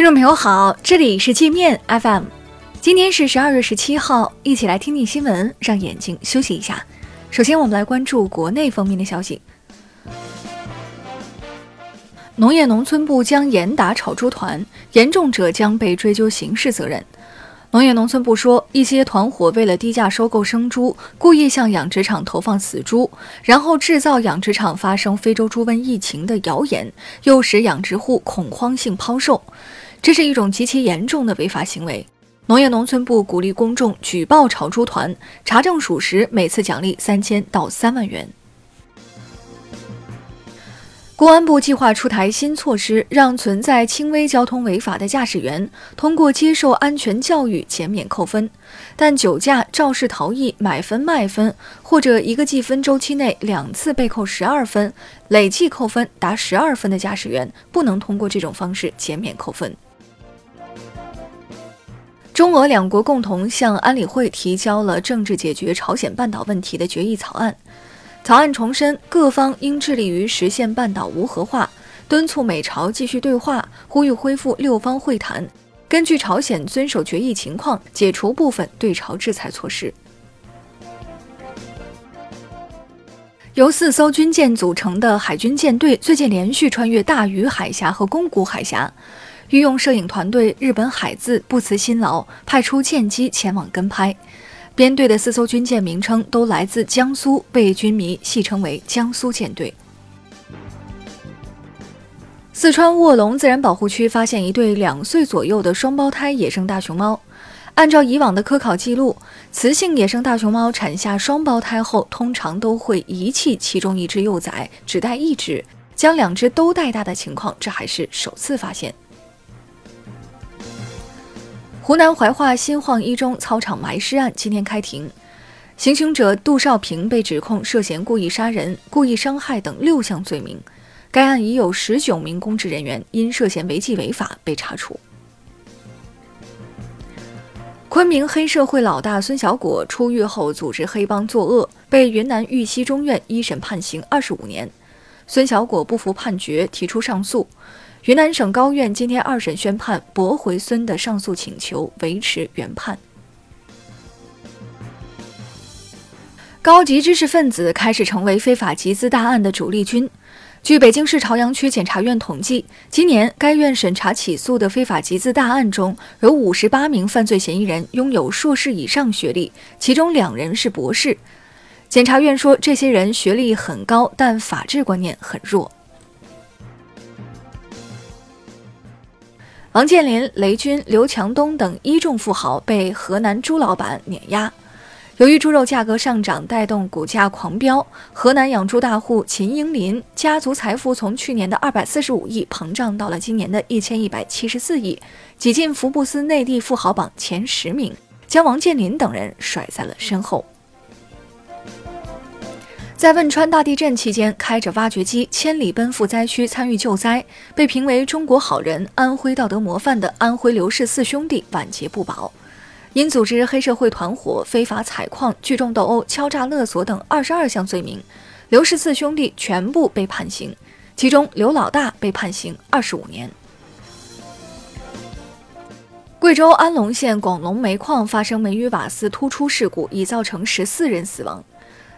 听众朋友好，这里是界面 FM，今天是十二月十七号，一起来听听新闻，让眼睛休息一下。首先，我们来关注国内方面的消息。农业农村部将严打炒猪团，严重者将被追究刑事责任。农业农村部说，一些团伙为了低价收购生猪，故意向养殖场投放死猪，然后制造养殖场发生非洲猪瘟疫情的谣言，诱使养殖户恐慌性抛售，这是一种极其严重的违法行为。农业农村部鼓励公众举报炒猪团，查证属实，每次奖励三千到三万元。公安部计划出台新措施，让存在轻微交通违法的驾驶员通过接受安全教育减免扣分，但酒驾、肇事逃逸、买分卖分或者一个记分周期内两次被扣十二分，累计扣分达十二分的驾驶员不能通过这种方式减免扣分。中俄两国共同向安理会提交了政治解决朝鲜半岛问题的决议草案。草案重申，各方应致力于实现半岛无核化，敦促美朝继续对话，呼吁恢复六方会谈，根据朝鲜遵守决议情况，解除部分对朝制裁措施。由四艘军舰组成的海军舰队最近连续穿越大隅海峡和宫古海峡，御用摄影团队日本海自不辞辛劳，派出舰机前往跟拍。编队的四艘军舰名称都来自江苏，被军迷戏称为“江苏舰队”。四川卧龙自然保护区发现一对两岁左右的双胞胎野生大熊猫。按照以往的科考记录，雌性野生大熊猫产下双胞胎后，通常都会遗弃其中一只幼崽，只带一只，将两只都带大的情况，这还是首次发现。湖南怀化新晃一中操场埋尸案今天开庭，行凶者杜少平被指控涉嫌故意杀人、故意伤害等六项罪名。该案已有十九名公职人员因涉嫌违纪违法被查处。昆明黑社会老大孙小果出狱后组织黑帮作恶，被云南玉溪中院一审判刑二十五年。孙小果不服判决，提出上诉。云南省高院今天二审宣判，驳回孙的上诉请求，维持原判。高级知识分子开始成为非法集资大案的主力军。据北京市朝阳区检察院统计，今年该院审查起诉的非法集资大案中，有五十八名犯罪嫌疑人拥有硕士以上学历，其中两人是博士。检察院说，这些人学历很高，但法治观念很弱。王健林、雷军、刘强东等一众富豪被河南猪老板碾压。由于猪肉价格上涨带动股价狂飙，河南养猪大户秦英林家族财富从去年的二百四十五亿膨胀到了今年的一千一百七十四亿，挤进福布斯内地富豪榜前十名，将王健林等人甩在了身后。在汶川大地震期间，开着挖掘机千里奔赴灾区参与救灾，被评为中国好人、安徽道德模范的安徽刘氏四兄弟晚节不保，因组织黑社会团伙、非法采矿、聚众斗殴、敲诈勒索等二十二项罪名，刘氏四兄弟全部被判刑，其中刘老大被判刑二十五年。贵州安龙县广龙煤矿发生煤与瓦斯突出事故，已造成十四人死亡。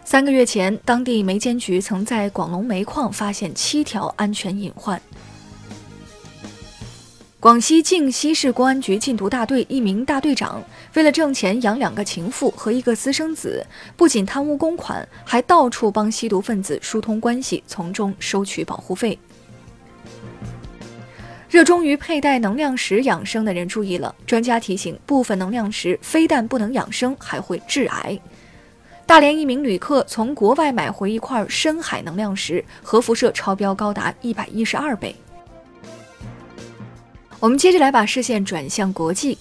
三个月前，当地煤监局曾在广龙煤矿发现七条安全隐患。广西靖西市公安局禁毒大队一名大队长，为了挣钱养两个情妇和一个私生子，不仅贪污公款，还到处帮吸毒分子疏通关系，从中收取保护费。热衷于佩戴能量石养生的人注意了，专家提醒：部分能量石非但不能养生，还会致癌。大连一名旅客从国外买回一块深海能量石，核辐射超标高达一百一十二倍。我们接着来把视线转向国际，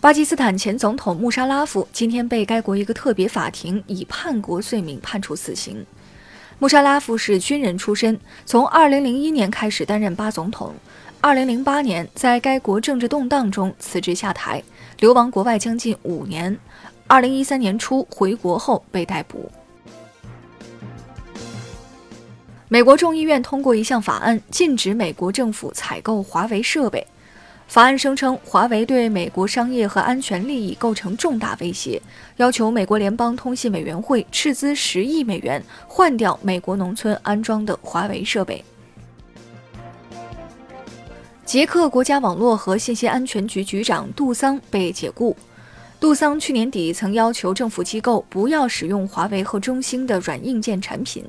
巴基斯坦前总统穆沙拉夫今天被该国一个特别法庭以叛国罪名判处死刑。穆沙拉夫是军人出身，从二零零一年开始担任巴总统，二零零八年在该国政治动荡中辞职下台，流亡国外将近五年。二零一三年初回国后被逮捕。美国众议院通过一项法案，禁止美国政府采购华为设备。法案声称，华为对美国商业和安全利益构成重大威胁，要求美国联邦通信委员会斥资十亿美元换掉美国农村安装的华为设备。捷克国家网络和信息安全局局长杜桑被解雇。杜桑去年底曾要求政府机构不要使用华为和中兴的软硬件产品。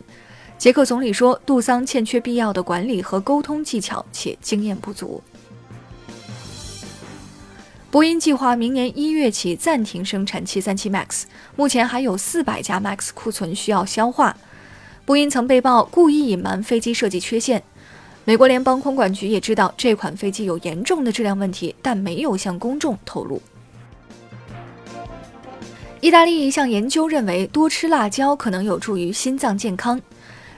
捷克总理说，杜桑欠缺必要的管理和沟通技巧，且经验不足。波音计划明年一月起暂停生产737 MAX，目前还有四百架 MAX 库存需要消化。波音曾被曝故意隐瞒飞机设计缺陷。美国联邦空管局也知道这款飞机有严重的质量问题，但没有向公众透露。意大利一项研究认为，多吃辣椒可能有助于心脏健康。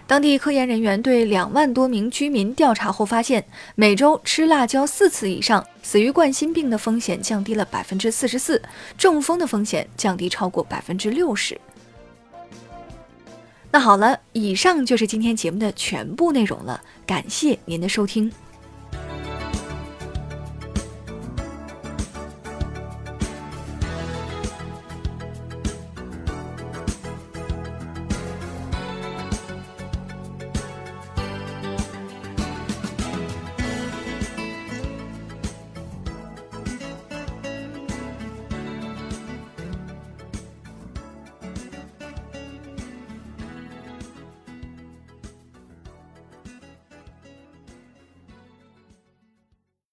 当地科研人员对两万多名居民调查后发现，每周吃辣椒四次以上，死于冠心病的风险降低了百分之四十四，中风的风险降低超过百分之六十。那好了，以上就是今天节目的全部内容了，感谢您的收听。